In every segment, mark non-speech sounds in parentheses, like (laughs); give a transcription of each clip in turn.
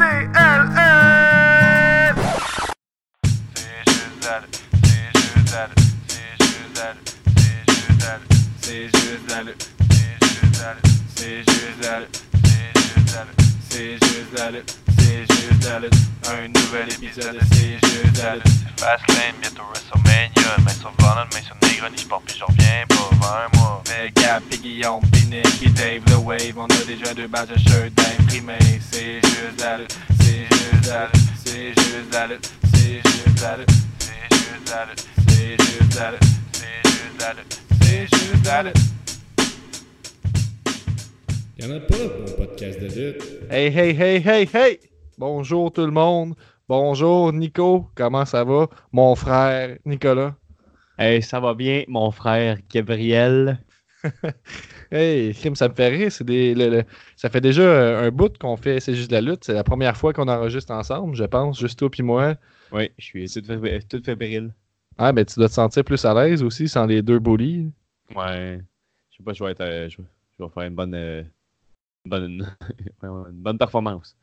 say Hey, hey, hey, hey! Bonjour tout le monde. Bonjour Nico, comment ça va? Mon frère Nicolas. Hey, ça va bien, mon frère Gabriel. (laughs) Hey, crime, ça me fait rire. C'est des, le- le- ça fait déjà euh, un bout qu'on fait C'est juste la lutte. C'est la première fois qu'on enregistre ensemble, je pense, juste toi puis moi. Oui, je suis tout, fébrile- tout fébrile. Ah, ben tu dois te sentir plus à l'aise aussi sans les deux bullies. Ouais. Je sais pas, je vais être. euh, je, vais- faire une bonne. euh, bonne, (laughs) bonne performance.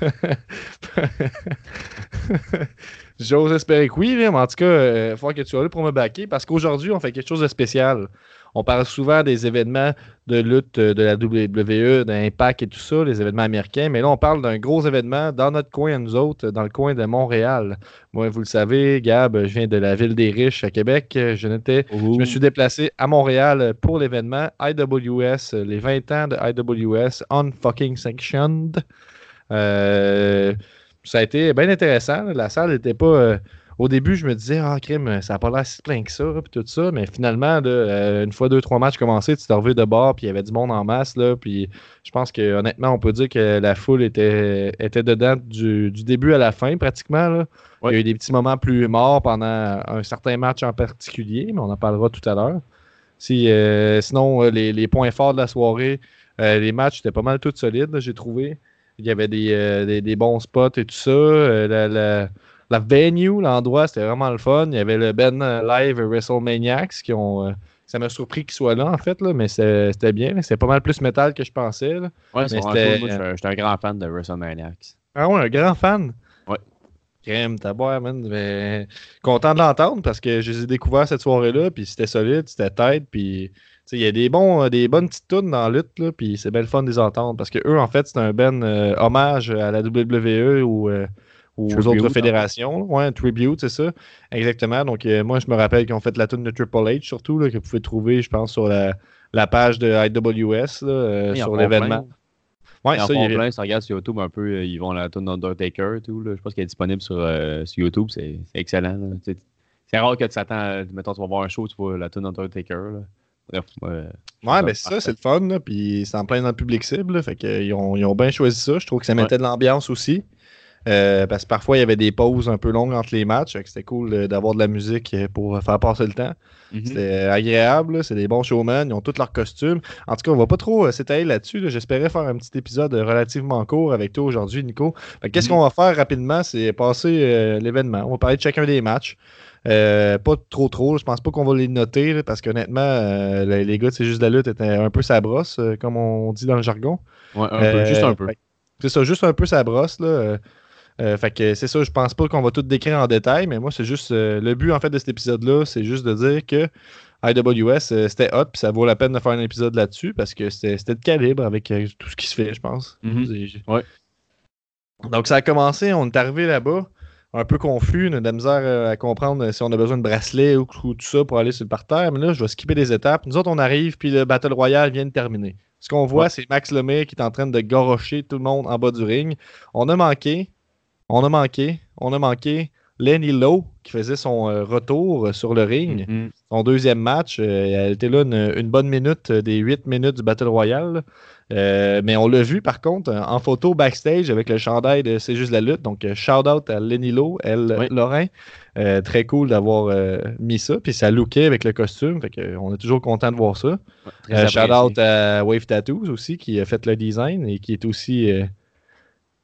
(laughs) J'ose espérer que oui, mais en tout cas, il faut que tu sois là pour me backer parce qu'aujourd'hui, on fait quelque chose de spécial. On parle souvent des événements de lutte euh, de la WWE, d'Impact et tout ça, les événements américains, mais là, on parle d'un gros événement dans notre coin, à nous autres, dans le coin de Montréal. Moi, vous le savez, Gab, je viens de la ville des riches à Québec. Je, n'étais, je me suis déplacé à Montréal pour l'événement IWS, les 20 ans de IWS Unfucking Sanctioned. Euh, ça a été bien intéressant. La salle n'était pas. euh, au début, je me disais, ah, crime, ça n'a pas l'air si plein que ça, puis tout ça. Mais finalement, là, euh, une fois deux, trois matchs commencés, tu t'es revu de bord, puis il y avait du monde en masse. Là, puis je pense que honnêtement, on peut dire que la foule était, était dedans du, du début à la fin, pratiquement. Là. Il y a eu des petits moments plus morts pendant un certain match en particulier, mais on en parlera tout à l'heure. Si, euh, sinon, les, les points forts de la soirée, euh, les matchs étaient pas mal tous solides, j'ai trouvé. Il y avait des, euh, des, des bons spots et tout ça. Euh, la, la- la venue, l'endroit, c'était vraiment le fun. Il y avait le Ben euh, Live WrestleManiacs qui ont. ça m'a surpris qu'ils soient là, en fait, là, mais c'était bien. C'était pas mal plus métal que je pensais. là. Ouais, c'est je suis un- grand fan de WrestleManiacs. Ah ouais, un grand fan? Ouais. Crème, t'as boire, man. Mais content de l'entendre parce que je les ai découverts cette soirée-là, puis c'était solide, c'était tête, puis il y a des, bons, euh, des bonnes petites tunes dans la lutte, puis c'est bien le fun de les entendre parce que eux, en fait, c'est un ben euh, hommage à la WWE ou euh, aux Tribute, autres en fédérations. Ouais, un tribute, c'est ça. Exactement. Donc, euh, moi, je me rappelle qu'ils ont fait la tune de Triple H, surtout, là, que vous pouvez trouver, je pense, sur la, la page de IWS, là, en sur l'événement. Ouais, en ça, il a- plein. Si tu regardes sur YouTube un peu, ils vont la tune d'Undertaker et tout. là. Je pense qu'elle est disponible sur, sur YouTube. C'est excellent. C'est rare que tu t'attends, à- mettons, tu vas voir un show, tu vois la tune d'Undertaker. Bref, euh, Ouais, ben c'est ça, c'est le fun, là, puis c'est en plein dans le public cible, là, fait qu'ils ont, ils ont bien choisi ça. Je trouve que ça mettait de l'ambiance aussi. Euh, parce que parfois, il y avait des pauses un peu longues entre les matchs, c'était cool euh, d'avoir de la musique euh, pour faire passer le temps. mhm. C'était agréable, c'est des bons showmen, ils ont tous leurs costumes. En tout cas, on va pas trop s'étaler là-dessus. là. J'espérais faire un petit épisode relativement court avec toi aujourd'hui, Nico. Qu'est-ce Mhm. qu'on va faire rapidement, c'est passer euh, l'événement. On va parler de chacun des matchs. Euh, pas trop trop, je pense pas qu'on va les noter là, parce qu'honnêtement, euh, les, les gars, c'est juste la lutte étaient un peu sa brosse, euh, comme on dit dans le jargon. Ouais, un peu, juste un peu. C'est ça, juste un peu sa brosse. Là. Fait que c'est ça, je pense pas qu'on va tout décrire en détail, mais moi, c'est juste. le but, en fait, de cet épisode-là, c'est juste de dire que IWS, c'était hot, puis ça vaut la peine de faire un épisode là-dessus parce que c'était de calibre avec tout ce qui se fait, je pense. Mhm. Ouais. Donc, ça a commencé, on est arrivé là-bas, un peu confus, on a de la misère euh, à comprendre euh, si on a besoin de bracelets ou, ou tout ça pour aller sur le parterre. Mais là, je vais skipper des étapes. Nous autres, on arrive, puis le Battle Royale vient de terminer. Ce qu'on voit, Ouais. c'est Max Lemay qui est en train de gorocher tout le monde en bas du ring. On a manqué, on a manqué, on a manqué Lenny Lowe qui faisait son euh, retour sur le ring. Mhm. Son deuxième match, elle était là une, une bonne minute des huit minutes du Battle Royale. Euh, mais on l'a vu par contre en photo backstage avec le chandail de C'est juste la lutte. Donc, euh, shout out à Lenny Lowe, elle, Oui. Lorrain. Euh, très cool d'avoir euh, mis ça. Puis ça lookait avec le costume. Fait que, on est toujours content de voir ça. Ouais, shout out à Wave Tattoos aussi qui a fait le design et qui est aussi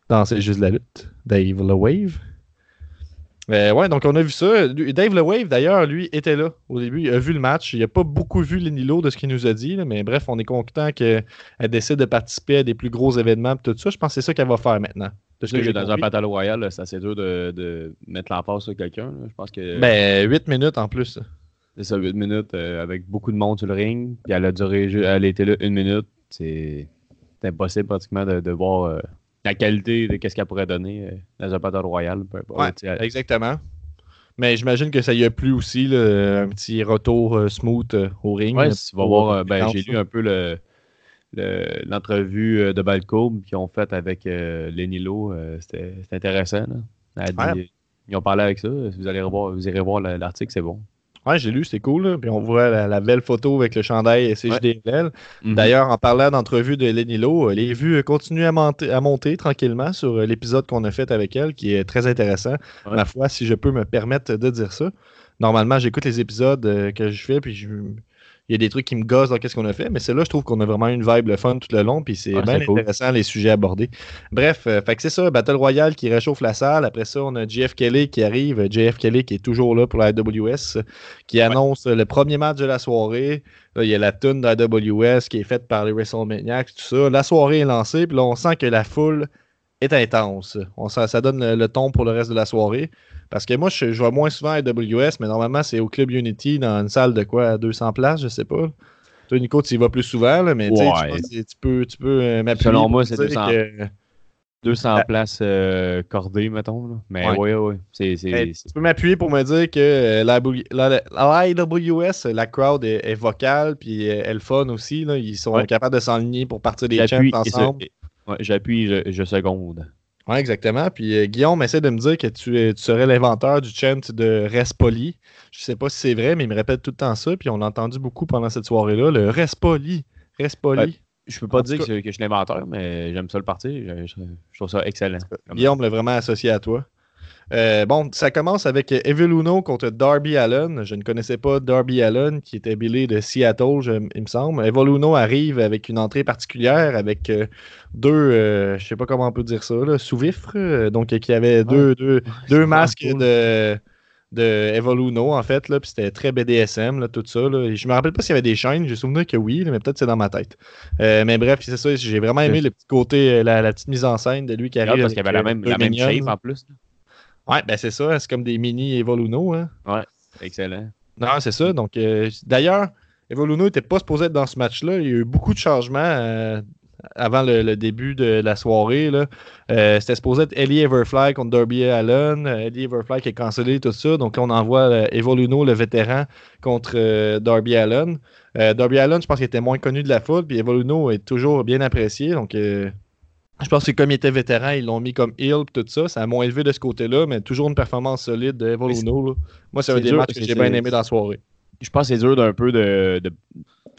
dans C'est juste la lutte. Dave Le Wave. Euh, ouais, donc on a vu ça. Dave Le Wave, d'ailleurs, lui, était là au début. Il a vu le match. Il n'a pas beaucoup vu Lenny Lowe de ce qu'il nous a dit. là, mais bref, on est content qu'elle décide de participer à des plus gros événements et tout ça. Je pense que c'est ça qu'elle va faire maintenant. De ce que dans un. Battle Royale, là, c'est assez dur de, de mettre l'emphase sur quelqu'un. Je pense que Ben, 8 minutes en plus. c'est ça, 8 minutes euh, avec beaucoup de monde sur le ring. Puis elle a duré, elle été là une minute. C'est c'est impossible pratiquement de, de voir euh, la qualité de ce qu'elle pourrait donner euh, dans un Battle. Ouais, elle- exactement. Mais j'imagine que ça y a plu aussi, là, un petit retour euh, smooth euh, au ring. Ouais, tu vas voir, ben, j'ai lu un peu le le- l'entrevue de Balcourbe qu'ils ont faite avec euh, Lenny Lo. euh, C'était intéressant. là. Elle a dit- Ouais. Ils ont parlé avec ça. Si vous allez revoir, vous irez voir la- l'article, c'est bon. Ouais, j'ai lu, c'est cool. là. Puis on voit la, la belle photo avec le chandail CJDL. Mhm. D'ailleurs, en parlant d'entrevue de Lenny Lo, euh, les vues euh, continuent à monter, à monter tranquillement sur euh, l'épisode qu'on a fait avec elle, qui est très intéressant. Ouais. Ma foi, si je peux me permettre de dire ça. Normalement, j'écoute les épisodes que je fais, puis je- il y a des trucs qui me gossent dans qu'est-ce qu'on a fait, mais celle-là, je trouve qu'on a vraiment une vibe le fun tout le long, puis c'est Ouais, bien c'est cool. intéressant les sujets abordés. Bref, euh, fait que c'est ça, Battle Royale qui réchauffe la salle. Après ça, on a JF Kelly qui arrive. JF Kelly qui est toujours là pour la AWS, qui annonce le premier match de la soirée. Là, il y a la tune de la AWS qui est faite par les WrestleManiacs, tout ça. La soirée est lancée, puis là, on sent que la foule est intense. On ça donne le, le ton pour le reste de la soirée. Parce que moi, je, je vais moins souvent à AWS, mais normalement, c'est au Club Unity, dans une salle de quoi, à 200 places, je sais pas. Toi, Nico, tu y vas plus souvent, là, mais tu Ouais. peux, tu peux euh, m'appuyer. Selon moi, c'est 200. que- 200 Ah. places euh, cordées, mettons. là. Mais Ouais. ouais, ouais. Tu peux m'appuyer pour me dire que euh, la, la, la- la crowd est, est vocale, puis elle fun aussi. Là. Ils sont capables de s'enligner pour partir des ce- ensemble. et- ouais, j'appuie, je, je seconde. Oui, exactement. Puis euh, Guillaume essaie de me dire que tu, es- tu serais l'inventeur du chant de Reste poli. Je sais pas si c'est vrai, mais il me répète tout le temps ça. Puis on l'a entendu beaucoup pendant cette soirée-là. Le Reste poli. Reste poli. Ouais. Je peux pas En dire que, que je suis l'inventeur, mais j'aime ça le partir. Je, je- je trouve ça excellent. Guillaume l'a vraiment associé à toi. Euh, bon, ça commence avec Evil Uno contre Darby Allen. Je ne connaissais pas Darby Allen, qui était Billy de Seattle, je- il me semble. Evil Uno arrive avec une entrée particulière, avec euh, deux, euh, je sais pas comment on peut dire ça, sous-vifres. euh, donc, qui avait deux, deux, deux c'est masques cool. de, de Evil Uno, en fait. Là, puis c'était très BDSM, là, tout ça. Là. Je me rappelle pas s'il y avait des chaînes. J'ai souvenir que oui, mais peut-être c'est dans ma tête. Euh, mais bref, c'est ça. J'ai vraiment aimé le petit côté, la, la petite mise en scène de lui qui Regarde, arrive. parce qu'il avait la même, la même minions. shape en plus. Ouais, ben c'est ça. C'est comme des mini Evoluno. Hein. là. Excellent. Non, c'est ça. Donc, euh, d'ailleurs, Evoluno n'était pas supposé être dans ce match-là. Il y a eu beaucoup de changements euh, avant le, le début de la soirée. là. Euh, C'était supposé être Ellie Everfly contre Darby Allen. Euh, Ellie Everfly qui est cancellé, tout ça. Donc, là, on envoie euh, Evoluno, le vétéran, contre euh, Darby Allen. Euh, Darby Allen, je pense qu'il était moins connu de la foule. Puis Evoluno est toujours bien apprécié. Donc, euh, je pense que comme il était vétéran, ils l'ont mis comme heel tout ça. Ça a moins élevé de ce côté-là, mais toujours une performance solide de. Moi, c'est un des dur, matchs que j'ai bien aimé dans la soirée. Je pense que c'est dur d'un peu de,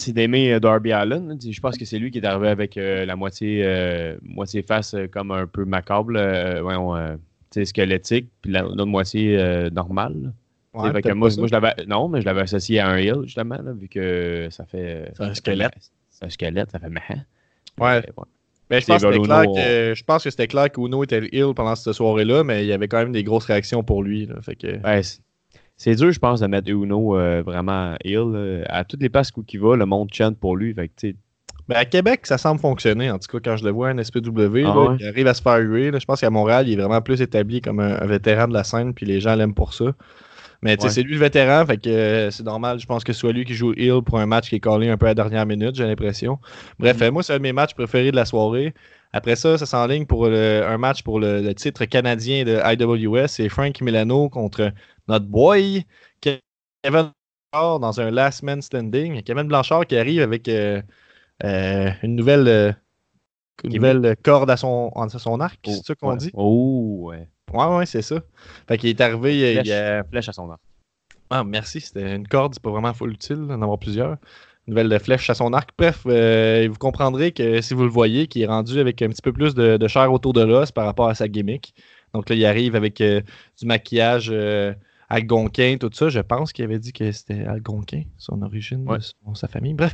d'aimer euh, Darby Allen. Je pense que c'est lui qui est arrivé avec euh, la moitié, euh, moitié face euh, comme un peu macabre, euh, voyons, euh, squelettique, puis la- l'autre moitié euh, normale. Ouais, fait que peut-être moi, je l'avais. Non, mais je l'avais associé à un heel, justement, là, vu que ça fait. C'est un squelette. C'est un squelette, ça fait. Ouais. Mais, Mais je pense, que c'était clair que, je pense que c'était clair qu'Uno était heel pendant cette soirée-là, mais il y avait quand même des grosses réactions pour lui. là. Fait que... Ouais, c'est- dur, je pense, de mettre Uno euh, vraiment là. À toutes les places où il va, le monde chante pour lui. Fait que, Ben, à Québec, ça semble fonctionner. En tout cas, quand je le vois, un SPW, Ah là, ouais? il arrive à se faire huer. là. Je pense qu'à Montréal, il est vraiment plus établi comme un, un vétéran de la scène, puis les gens l'aiment pour ça. Mais Ouais. c'est lui le vétéran, fait que euh, c'est normal, je pense que ce soit lui qui joue heel pour un match qui est collé un peu à la dernière minute, j'ai l'impression. Bref, Mm. euh, moi, c'est un de mes matchs préférés de la soirée. Après ça, ça s'enligne pour le- un match pour le, le titre canadien de IWS. C'est Frank Milano contre notre boy Kevin Blanchard dans un last man standing. Kevin Blanchard qui arrive avec euh, euh, une nouvelle, une nouvelle corde à son, à son arc, oh, c'est ça qu'on ouais. dit? Oh, ouais. Ouais, ouais, c'est ça. Fait qu'il est arrivé, il, Flèche, il a- flèche à son arc. ah, merci, c'était une corde, c'est pas vraiment full utile d'en avoir plusieurs. Une nouvelle flèche à son arc. Bref, euh, vous comprendrez que si vous le voyez, qu'il est rendu avec un petit peu plus de, de chair autour de l'os par rapport à sa gimmick. Donc là, il arrive avec euh, du maquillage euh, algonquin, tout ça. Je pense qu'il avait dit que c'était algonquin, son origine, Ouais. son- sa famille. Bref,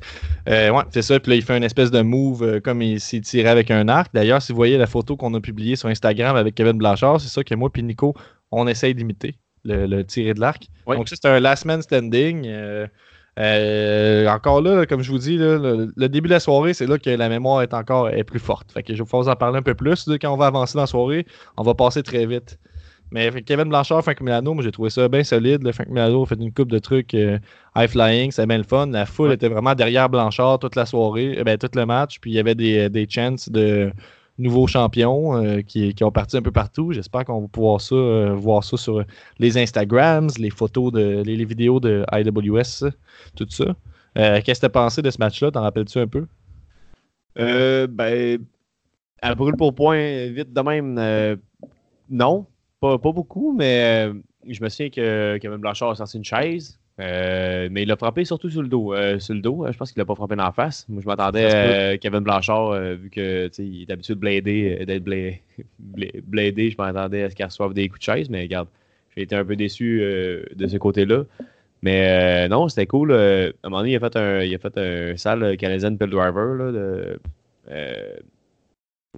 euh, ouais, c'est ça. Puis là, il fait une espèce de move euh, comme il s'est tiré avec un arc. D'ailleurs, si vous voyez la photo qu'on a publiée sur Instagram avec Kevin Blanchard, c'est ça que moi et Nico, on essaye d'imiter, le, le tirer de l'arc. Ouais. Donc ça, c'est un last man standing. euh, encore là, là, comme je vous dis, là, le, le début de la soirée, c'est là que la mémoire est encore est plus forte. Fait que je vais vous en parler un peu plus. Là, quand on va avancer dans la soirée, on va passer très vite. Mais Kevin Blanchard, Frank Milano, moi j'ai trouvé ça bien solide. là. Frank Milano a fait une coupe de trucs euh, high flying, c'est bien le fun. La foule Ouais. était vraiment derrière Blanchard toute la soirée, euh, ben, tout le match. Puis il y avait des, des chances de nouveaux champions euh, qui, qui ont parti un peu partout. J'espère qu'on va pouvoir ça, euh, voir ça sur les Instagrams, les photos, de, les, les vidéos de IWS, tout ça. Euh, Qu'est-ce que tu as pensé de ce match-là? T'en rappelles-tu un peu? Euh, ben, à brûle pour point, vite de même, euh, non, pas, pas beaucoup, mais euh, je me souviens que Kevin Blanchard a sorti une chaise, euh, mais il l'a frappé surtout sur le dos. euh, sur le dos, euh, je pense qu'il l'a pas frappé dans la face. Moi, je m'attendais à Kevin Blanchard, vu que il est habitué de blader, d'être (laughs) bla- bla- bladé, je m'attendais à ce qu'il reçoive des coups de chaise, mais regarde, j'ai été un peu déçu de ce côté-là. Mais non, c'était cool. à un moment donné, il a fait un, il a fait un sale Canadian Pill Driver là, de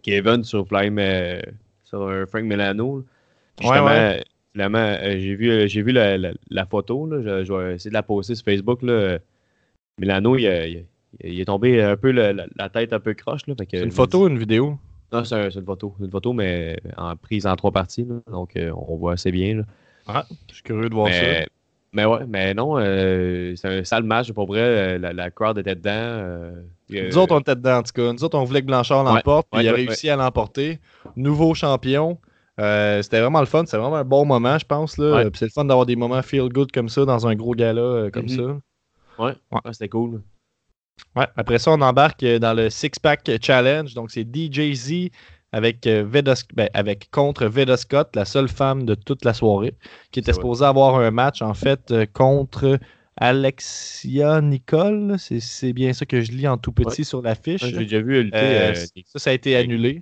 Kevin sur Flame, sur un Frank Milano. là. Ouais, Justement, ouais. finalement, euh, j'ai vu, euh, j'ai vu la, la- la photo. Là, je, je vais essayer de la poster sur Facebook. Là. Milano, il, a- il a- il est tombé un peu la, la tête un peu croche. Là, fait que C'est une photo ou une vidéo? Non, c'est un- c'est une photo. C'est une photo, mais en, prise en trois parties. là. donc, euh, on voit assez bien. Là. Ah, je suis curieux de voir ça. Mais, ouais, mais non, euh, c'est un sale match. Pour vrai, euh, la, la crowd était dedans. euh, euh, Nous autres, on était dedans, en tout cas. Nous autres, on voulait que Blanchard Ouais, l'emporte, puis ouais, il a ouais, réussi à l'emporter. Nouveau champion. Euh, c'était vraiment le fun. C'était vraiment un bon moment, je pense. Là. Ouais. Puis c'est le fun d'avoir des moments feel good comme ça dans un gros gala euh, comme Mhm. ça. ouais, ouais, c'était cool. Ouais. Après ça, on embarque euh, dans le Six Pack Challenge. Donc, c'est DJZ avec, ben, avec contre Veda Scott, la seule femme de toute la soirée, qui était supposée avoir un match, en fait, contre Alexia Nicole. C'est bien ça que je lis en tout petit sur l'affiche. J'ai déjà vu lutter. Euh, ça, ça a été annulé.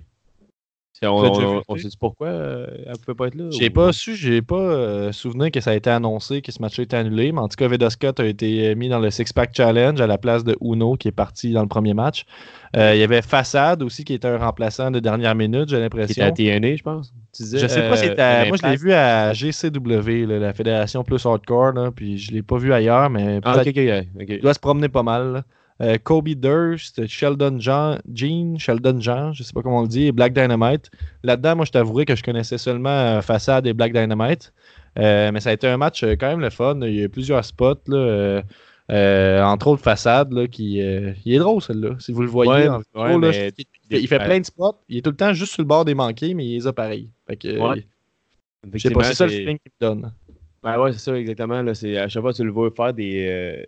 C'est- on on, sait pourquoi euh, elle pouvait pas être là? J'ai pas su, j'ai pas euh, souvenir que ça a été annoncé que ce match a été annulé, mais en tout cas, Veda Scott a été euh, mis dans le Six Pack Challenge à la place de Uno qui est parti dans le premier match. Il y avait Façade aussi qui était un remplaçant de dernière minute, j'ai Qui était l'impression. à TNA, je pense. Je sais pas si c'était. Moi, je l'ai vu à GCW, la Fédération Plus Hardcore, puis je l'ai pas vu ailleurs, mais Ah, il doit se promener pas mal. Euh, Kobe Durst, Sheldon Jean, Jean, Sheldon Jean, je sais pas comment on le dit, et Black Dynamite. Là-dedans, moi, je t'avouerai que je connaissais seulement euh, Façade et Black Dynamite. Euh, mais ça a été un match euh, quand même le fun. Il y a eu plusieurs spots, là, entre autres Façade, là, qui il est drôle, celui-là. Si vous le voyez Ouais, ouais, là, je- il, fait, il fait Ouais. plein de spots. Il est tout le temps juste sur le bord des manqués, mais il les a pareil. Fait que, Ouais. je sais pas, c'est ça le feeling qu'il me donne. Ben ouais, c'est ça, exactement. Là, à chaque fois tu le vois faire des, euh,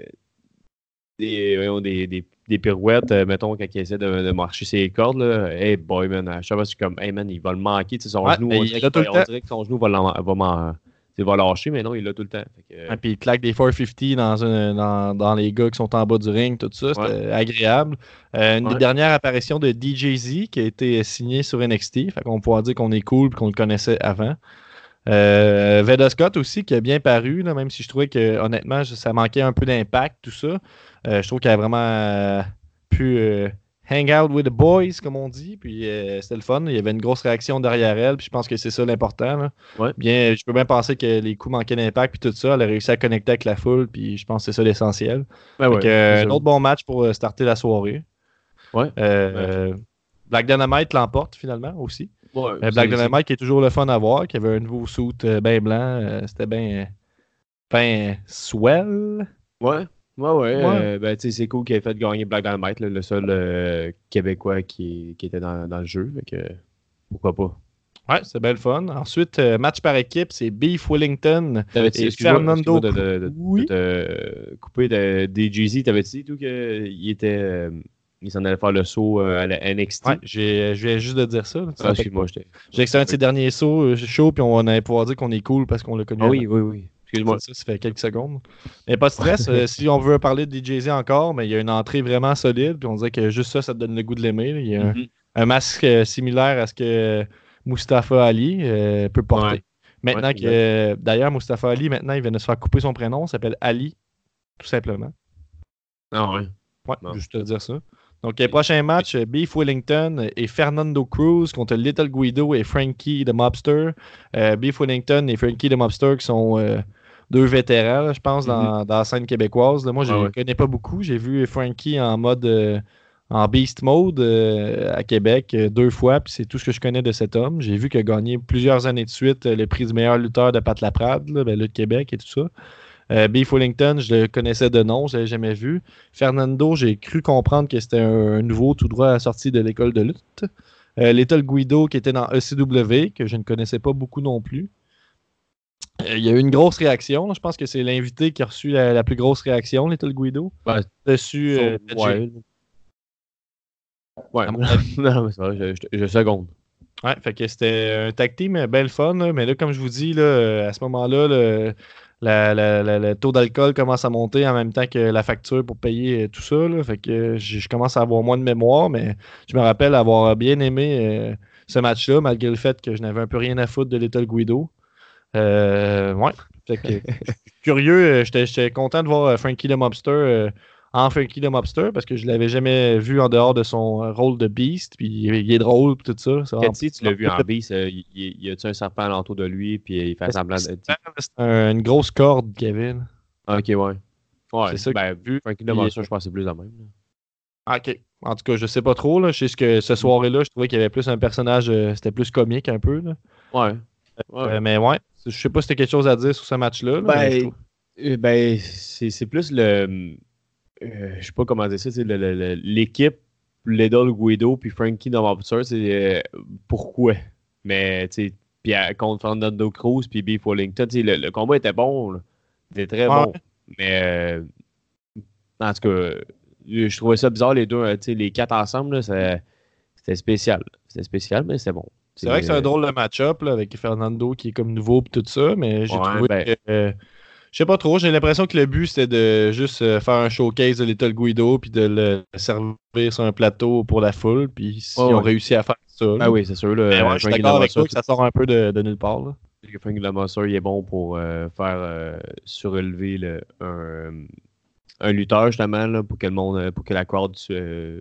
des, des, des, des pirouettes, euh, mettons, quand il essaie de, de marcher ses cordes, là, hey boy, man, à chaque fois, suis comme, hey man, il va le manquer, tu sais, son Ouais, genou, on il dirait, on que son genou va, va, va lâcher, mais non, il l'a tout le temps. Fait que, Ouais, puis il claque des 450 dans, dans, dans les gars qui sont en bas du ring, tout ça. C'était agréable. Euh, une des Ouais. dernières apparitions de DJZ qui a été signée sur NXT. Fait qu'on pourra dire qu'on est cool et qu'on le connaissait avant. Euh, Veda Scott aussi qui a bien paru, là, même si je trouvais que honnêtement ça manquait un peu d'impact, tout ça. Euh, je trouve qu'elle a vraiment euh, pu hang out with the boys, comme on dit. Puis c'était le fun. Il y avait une grosse réaction derrière elle. Puis je pense que c'est ça l'important. là. Ouais. Bien, je peux bien penser que les coups manquaient d'impact puis tout ça. Elle a réussi à connecter avec la foule. Puis je pense que c'est ça l'essentiel. ben ouais, un autre bon match pour starter la soirée. Ouais. Black Dynamite l'emporte finalement aussi. Ouais, Euh, Black Dynamite qui est toujours le fun à voir, qui avait un nouveau suit bien blanc. euh, C'était bien ben swell. Ouais, ouais, ouais. Ouais. euh, ben, tu sais, c'est cool qu'il ait fait gagner Black Dynamite, là, le seul euh, Québécois qui, qui était dans, dans le jeu. Fait que, pourquoi pas. Ouais, c'est bien le fun. Ensuite, euh, match par équipe, c'est Beef Wellington et Fernando. de, de, de- Oui. de couper de, des Jay-Z, t'avais-tu dit tout qu'il était. Il s'en allait faire le saut euh, à la NXT? Ouais, je viens juste de dire ça. Ah, excuse-moi, j'étais. J'ai de ses derniers sauts euh, show, puis on allait pouvoir dire qu'on est cool parce qu'on l'a connu. Ah oui, oui, oui. Excuse-moi. Ça, ça fait quelques secondes. Mais pas de stress. euh, (laughs) si on veut parler de DJZ encore, mais il y a une entrée vraiment solide. Puis on dirait que juste ça, ça te donne le goût de l'aimer. Il y a un, Mhm. un masque euh, similaire à ce que Mustafa Ali euh, peut porter. Ouais. Maintenant Ouais, que. D'ailleurs, Mustafa Ali, maintenant, il vient de se faire couper son prénom. Il s'appelle Ali, tout simplement. Ah ouais. Ouais, juste te dire ça. Donc, les prochains matchs, euh, Beef Wellington et Fernando Cruz contre Little Guido et Frankie the Mobster. Euh, Beef Wellington et Frankie the Mobster qui sont euh, deux vétérans, là, je pense, dans, dans la scène québécoise. là. Moi, je Ah ne ouais. connais pas beaucoup. J'ai vu Frankie en mode euh, en beast mode à Québec deux fois, puis c'est tout ce que je connais de cet homme. J'ai vu qu'il a gagné plusieurs années de suite le prix du meilleur lutteur de Pat Laprade, là, ben, là, de Québec et tout ça. Euh, Beef Wellington, je le connaissais de nom, je l'avais jamais vu. Fernando, j'ai cru comprendre que c'était un, un nouveau tout droit sorti de l'école de lutte. Euh, Little Guido qui était dans ECW, que je ne connaissais pas beaucoup non plus. Euh, Il y a eu une grosse réaction. Je pense que c'est l'invité qui a reçu la, la plus grosse réaction, Little Guido. Ouais. Dessus, euh, ouais. (laughs) Non, mais c'est vrai, je, je, je seconde. Ouais, fait que c'était un tag team belle fun, là, mais là, comme je vous dis, là, à ce moment-là, le, la- la- la- le taux d'alcool commence à monter en même temps que la facture pour payer tout ça. là. fait que je commence à avoir moins de mémoire, mais je me rappelle avoir bien aimé euh, ce match-là, malgré le fait que je n'avais un peu rien à foutre de Little Guido. Euh, ouais. Fait que, (laughs) curieux, euh, j'étais content de voir Frankie le Mobster en Frankie le Mobster parce que je l'avais jamais vu en dehors de son euh, rôle de Beast. Puis il est- il drôle, puis tout ça. Cathy, tu l'as vu en (laughs) bis, euh, y, y- y a-tu un serpent alentour de lui, puis il fait semblant de. C'est une grosse corde, Kevin. Ok, ouais. Ouais, C'est ça ben, vu Frankie il est- Demonster, je pense que c'est plus la même. là. Ok. En tout cas, je sais pas trop. Là. Je sais que ce soir-là, je trouvais qu'il y avait plus un personnage, euh, c'était plus comique un peu. Là. Ouais. Ouais. Euh, mais ouais, je sais pas si t'as quelque chose à dire sur ce match-là. là, Ben, ben c'est c'est plus le. Euh, je sais pas comment dire ça, c'est l'équipe, Lidl Guido, puis Frankie Demonster, c'est euh, pourquoi? Mais, tu sais, puis contre Fernando Cruz, puis Beef Wellington, tu sais, le, le combat était bon, là. Il était très Ouais. bon. Mais, euh, en tout cas, je trouvais ça bizarre, les deux, tu sais, les quatre ensemble, c'était spécial. C'était spécial, mais c'est bon. C'est vrai que c'est un drôle de match-up avec Fernando qui est comme nouveau et tout ça, mais j'ai Ouais, trouvé ben- que. Je sais pas trop, j'ai l'impression que le but c'était de juste euh, faire un showcase de Little Guido puis de le servir sur un plateau pour la foule, puis s'ils Ouais, ont ouais. réussi à faire ça. là. Ah oui, c'est sûr. Là, Mais ouais, je suis d'accord avec toi que ça sort un peu de, de nulle part. Là. que Frank Lamasser, il est bon pour euh, faire euh, surélever le- un, un lutteur, justement, là, pour que le monde, pour que la crowd, euh,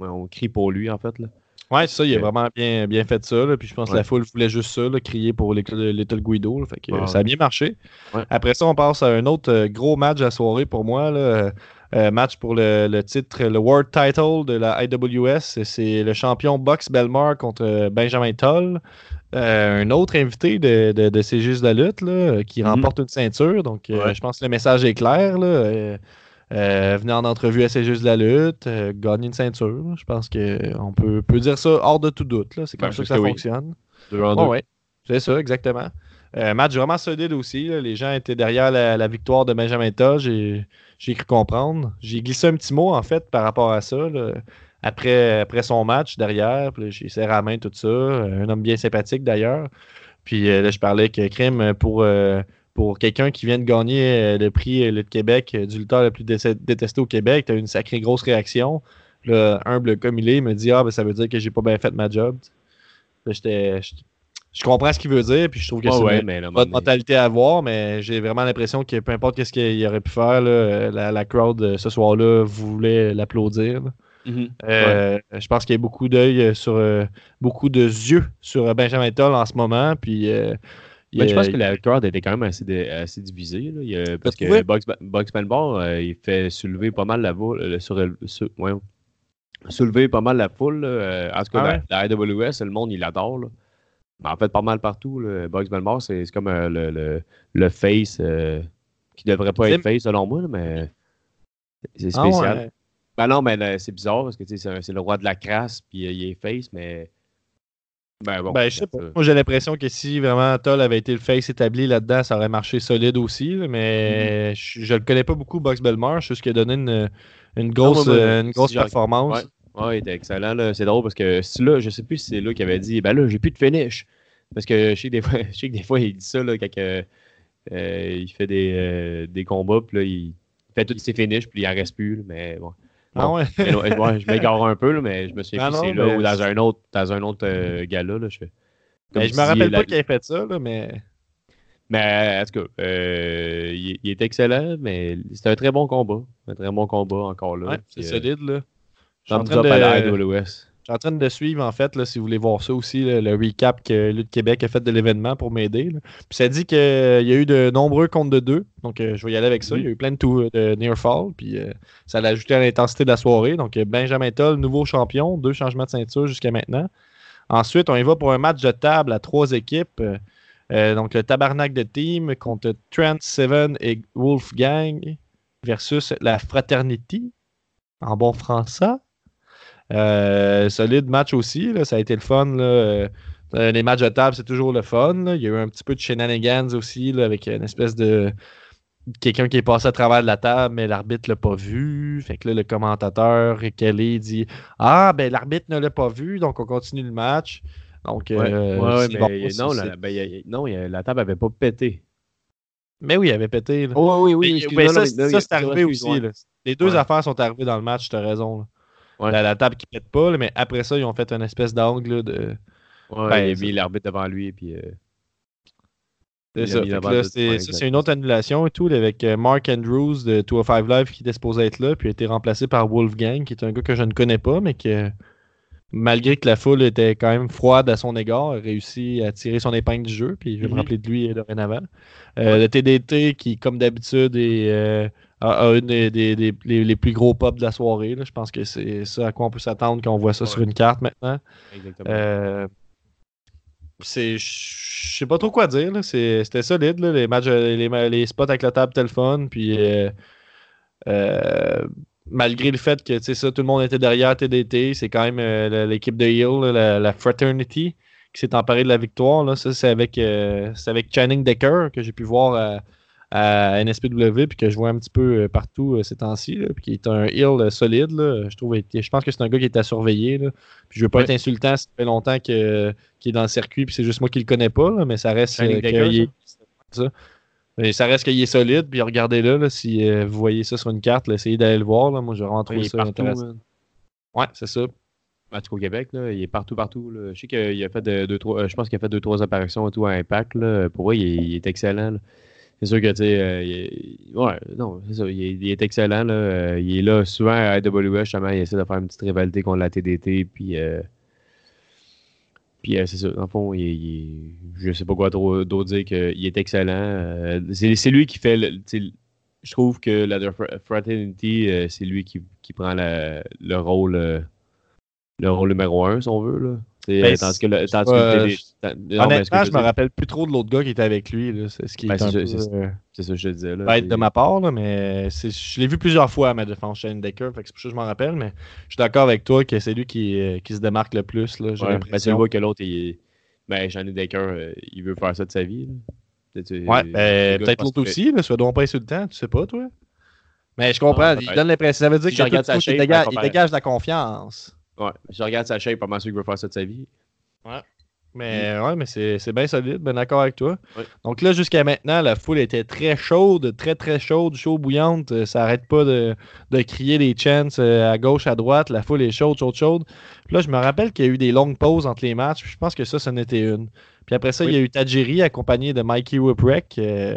on crie pour lui, en fait. Là. Ouais, c'est ça, il a vraiment bien, bien fait ça. là, puis je pense que la foule voulait juste ça, là, crier pour Little Guido. là, fait que, Ouais. Ça a bien marché. Ouais. Après ça, on passe à un autre euh, gros match la soirée pour moi. Là, euh, match pour le, le titre, le World Title de la IWS. C'est le champion Box Belmar contre euh, Benjamin Toll. Euh, un autre invité de, de, de C'est juste de la lutte là, qui Mhm. remporte une ceinture. Donc, euh, je pense que le message est clair. Là, euh, venir en entrevue à C'est juste de la lutte, euh, gagner une ceinture. Je pense qu'on peut, peut dire ça hors de tout doute. là. C'est comme Ben, ça que ça oui. fonctionne. Deux en Ouais. C'est ça, exactement. Euh, match vraiment solide aussi. là. Les gens étaient derrière la, la victoire de Benjamin Toll. J'ai j'ai cru comprendre. J'ai glissé un petit mot, en fait, par rapport à ça. là. Après, après son match derrière, j'ai serré la main, tout ça. Un homme bien sympathique, d'ailleurs. Puis euh, là, je parlais que Crime, pour, euh, pour quelqu'un qui vient de gagner euh, le prix euh, Lutte Québec euh, du lutteur le plus dé- détesté au Québec, tu as eu une sacrée grosse réaction. Là, humble comme il est, il me dit Ah, ben, ça veut dire que j'ai pas bien fait ma job. J'étais- je comprends ce qu'il veut dire, puis je trouve que Ouais, c'est ouais, une bonne mentalité à avoir, mais j'ai vraiment l'impression que peu importe ce qu'il aurait pu faire, là, la, la crowd ce soir-là voulait l'applaudir. Mhm. Euh, Je pense qu'il y a beaucoup d'œil sur beaucoup de yeux sur Benjamin Toll en ce moment. Puis, euh, Ben, je pense que la crowd était quand même assez, divisée. Là. Il y a- parce que trouvé? Box, euh, il fait soulever pas mal la foule. sur- voyons, soulever pas mal la foule. là. Euh, en tout cas, Ah ouais? la, la AWS, le monde, il l'adore. là. Mais en fait, pas mal partout. Box Penbar, c'est comme euh, le, le, le face euh, qui devrait pas être face selon moi, mais c'est Ah spécial. ouais. Ben non, mais c'est bizarre parce que c'est le roi de la crasse, puis euh, il est face, mais. Ben bon. Ben, je sais pas. Moi, j'ai l'impression que si vraiment Toll avait été le face établi là-dedans, ça aurait marché solide aussi. mais je, je le connais pas beaucoup, Box Belmar. Je sais juste qu'il a donné une, une grosse, moi, moi, euh, une grosse si performance. Ouais. Ouais, il était excellent. C'est drôle parce que là, je sais plus si c'est là qui avait dit Ben là, j'ai plus de finish. Parce que je sais que des fois, (laughs) je sais que des fois il dit ça là, quand euh, euh, il fait des, euh, des combats, puis là, il fait tous ses finishes, puis il en reste plus. mais bon. Ah Bon. ouais? Mais je m'égare un peu, là, mais je me souviens Ah c'est là mais ou dans un autre, dans un autre euh, gala. Là, je, fais- Ben, je me rappelle pas qu'il ait fait ça, là, mais. Mais en tout cas, euh, il, il est excellent, mais c'était un très bon combat. Un très bon combat encore là. Ouais, c'est euh, solide, là. Je suis en train de... Suis en train de suivre, en fait, là, si vous voulez voir ça aussi, là, le recap que Lutte Québec a fait de l'événement pour m'aider. Puis ça dit qu'il y a eu de nombreux comptes de deux. Donc, euh, je vais y aller avec ça. Il y a eu plein de, tou- de near fall. Puis euh, ça l'a ajouté à l'intensité de la soirée. Donc, euh, Benjamin Toll, nouveau champion. Deux changements de ceinture jusqu'à maintenant. Ensuite, on y va pour un match de table à trois équipes. Donc, le Tabarnak de Team contre Trent Seven et Wolfgang versus la Fraternity en bon français. Euh, solide match aussi. là, ça a été le fun. là. Euh, les matchs de table, c'est toujours le fun. là. Il y a eu un petit peu de shenanigans aussi là, avec une espèce de. Quelqu'un qui est passé à travers de la table, mais l'arbitre l'a pas vu. Fait que là, le commentateur, Kelly, dit Ah, ben l'arbitre ne l'a pas vu, donc on continue le match. Donc, Ouais, euh, ouais, mais bon, non, la, ben, il y a- non, il y a- la table avait pas pété. Mais oui, il avait pété. là. Oh, oui, ben, non, ça, mais- c'est- ça, arrivé aussi. Les deux Ouais. affaires sont arrivées dans le match, tu as raison. Ouais. La, la table qui pète pas, là, mais après ça, ils ont fait une espèce d'angle de. Ouais, Ben, il a mis l'arbitre devant lui, puis. euh, C'est ça. c'est une autre annulation et tout, avec euh, Mark Andrews de 205 Live qui était supposé être là, puis a été remplacé par Wolfgang, qui est un gars que je ne connais pas, mais que malgré que la foule était quand même froide à son égard, a réussi à tirer son épingle du jeu, puis je vais me Mhm. rappeler de lui euh, dorénavant. Euh, le TDT qui, comme d'habitude, est, euh, a une des, des- des- les, les plus gros pops de la soirée. là. Je pense que c'est ça à quoi on peut s'attendre quand on voit ça sur une carte maintenant. Exactement. Euh, c'est, je sais pas trop quoi dire. C'était solide. là. Les matchs, euh, les, les spots avec la table, fun. Puis euh, euh, malgré le fait que ça, tout le monde était derrière TDT, c'est quand même euh, l'équipe de Hill, là, la, la Fraternity, qui s'est emparée de la victoire. Là. Ça, c'est avec, c'est avec Channing Decker que j'ai pu voir à, à NSPW puis que je vois un petit peu euh, partout euh, ces temps-ci. Puis qui est un Hill euh, solide. là. Je, trouve, je pense que c'est un gars qui est à surveiller. là. Puis je veux pas Ouais. être insultant, ça fait longtemps qu'il est dans le circuit, puis c'est juste moi qui le connais pas, là, mais ça reste euh, qu'il est- ça? Mais ça reste qu'il est solide, puis regardez-le, là, si euh, vous voyez ça sur une carte, essayez d'aller le voir. Là. Moi, Il trouvé est ça partout, intéressant. Ouais, c'est ça. En tout cas, au Québec, là, il est partout, partout. là. Je sais qu'il a fait de- deux, trois, je pense qu'il a fait deux, trois apparitions et tout à Impact. Là. Pour moi, il est, il est excellent. là. C'est sûr que, tu sais, euh, ouais, non, c'est ça, il est, excellent. Là. Euh, il est là souvent à AWS, justement, il essaie de faire une petite rivalité contre la TDT, puis, euh, puis c'est ça, dans le fond, il, je sais pas quoi trop d'autre dire qu'il est excellent. C'est, c'est lui qui fait, le, je trouve que la Fr- Fraternity, c'est lui qui, qui prend le rôle le rôle numéro un, si on veut. Là. Ben, euh, tandis que le, tandis euh, que le TD tant- non, mais ce que Honnêtement, je me rappelle plus trop de l'autre gars qui était avec lui. là. C'est ce qui Ben, est c'est un ça, peu, euh, que je te disais. Là, de ma part, là, mais je l'ai vu plusieurs fois à ma défense, Shane Decker, c'est pour ça que je m'en rappelle, mais je suis d'accord avec toi que c'est lui qui, euh, qui se démarque le plus. Là, j'ai Ouais, ben, l'impression. vois que l'autre, il. Ben, Johnny Decker, euh, il veut faire ça de sa vie. là. Euh, Ouais, le ben, peut-être l'autre aussi, là, sois donc pas insultant, tu sais pas, toi. Mais je comprends, Ah, il peut-être. donne l'impression. Ça veut dire Si que tout- tout, il dégage, il dégage la confiance. Ouais, je regarde sa shape, pas mal sûr qu'il veut faire ça de sa vie. Mais ouais, mais c'est bien solide, ben d'accord avec toi. Ouais. Donc là, jusqu'à maintenant, la foule était très chaude, très très chaude, chaud bouillante. Euh, Ça arrête pas de, de crier les chants euh, à gauche, à droite. La foule est chaude, chaude, chaude. Puis là, je me rappelle qu'il y a eu des longues pauses entre les matchs. puis Je pense que ça, c'en était une. Puis après ça, Oui. il y a eu Tajiri accompagné de Mikey Whipwreck. euh,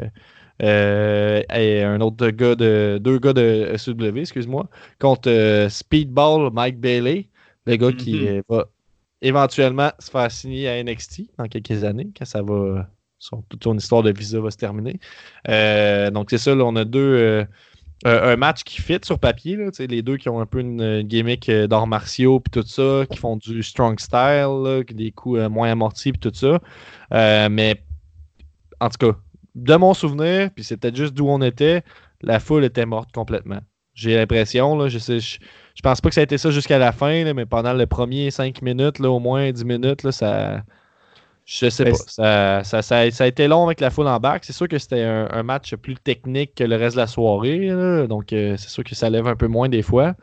euh, et un autre gars de deux gars de SW, excuse-moi, contre euh, Speedball Mike Bailey, le gars qui Mhm. euh, va éventuellement se faire signer à NXT dans quelques années, quand ça va. son- toute son histoire de visa va se terminer. Euh, donc, c'est ça, là, on a deux. euh, un match qui fit sur papier, là, les deux qui ont un peu une, une gimmick euh, d'arts martiaux, puis tout ça, qui font du strong style, là, des coups euh, moins amortis, puis tout ça. Euh, mais, en tout cas, de mon souvenir, puis c'était juste d'où on était, la foule était morte complètement. J'ai l'impression, là, je sais, je, je pense pas que ça a été ça jusqu'à la fin, là, mais pendant les premiers 5 minutes, là, au moins 10 minutes, là, ça. Je sais Ben, pas. Ça, ça, ça a, ça a été long avec la foule en bac. C'est sûr que c'était un, un match plus technique que le reste de la soirée. là. donc, euh, c'est sûr que ça lève un peu moins des fois.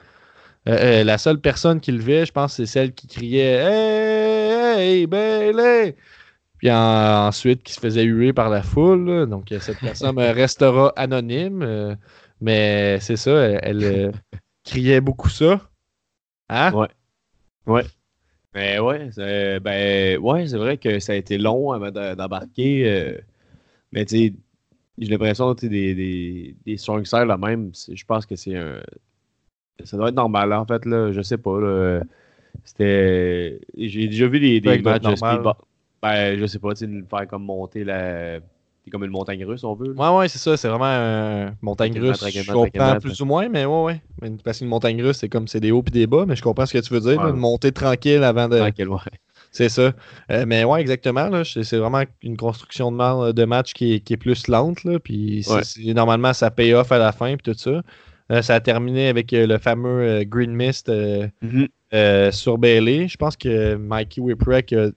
Euh, euh, la seule personne qui levait, je pense, c'est celle qui criait Hey, hey, Bailey! Puis en- ensuite, qui se faisait huer par la foule. là. Donc, cette personne (laughs) restera anonyme. mais c'est ça, elle, elle, criait beaucoup ça. Hein? Ouais. Mais ouais, c'est, ben, ouais, c'est vrai que ça a été long avant d'embarquer. euh, mais tu sais, j'ai l'impression que des, des, des strong styles là même, c'est- je pense que c'est un. Ça doit être normal, en fait, là. Je sais pas. Là, C'était. J'ai déjà vu des, des matchs de speedball. Ben, je sais pas, tu sais, de faire comme monter la. C'est comme une montagne russe, on veut. là. Ouais, ouais, c'est ça. C'est vraiment une montagne russe. Je comprends plus ou moins, mais ouais, ouais. Mais Parce qu'une montagne russe, c'est comme c'est des hauts puis des bas, mais je comprends ce que tu veux dire. là, une montée tranquille avant de. Tranquille, ouais. C'est ça. Euh, mais ouais, exactement. C'est vraiment une construction de, ma- de match qui est, qui est plus lente. Là, puis Ouais. normalement, ça paye off à la fin puis tout ça. Euh, ça a terminé avec euh, le fameux euh, Green Mist euh, Mhm. euh, sur Bailey. Je pense que Mikey Whipwreck a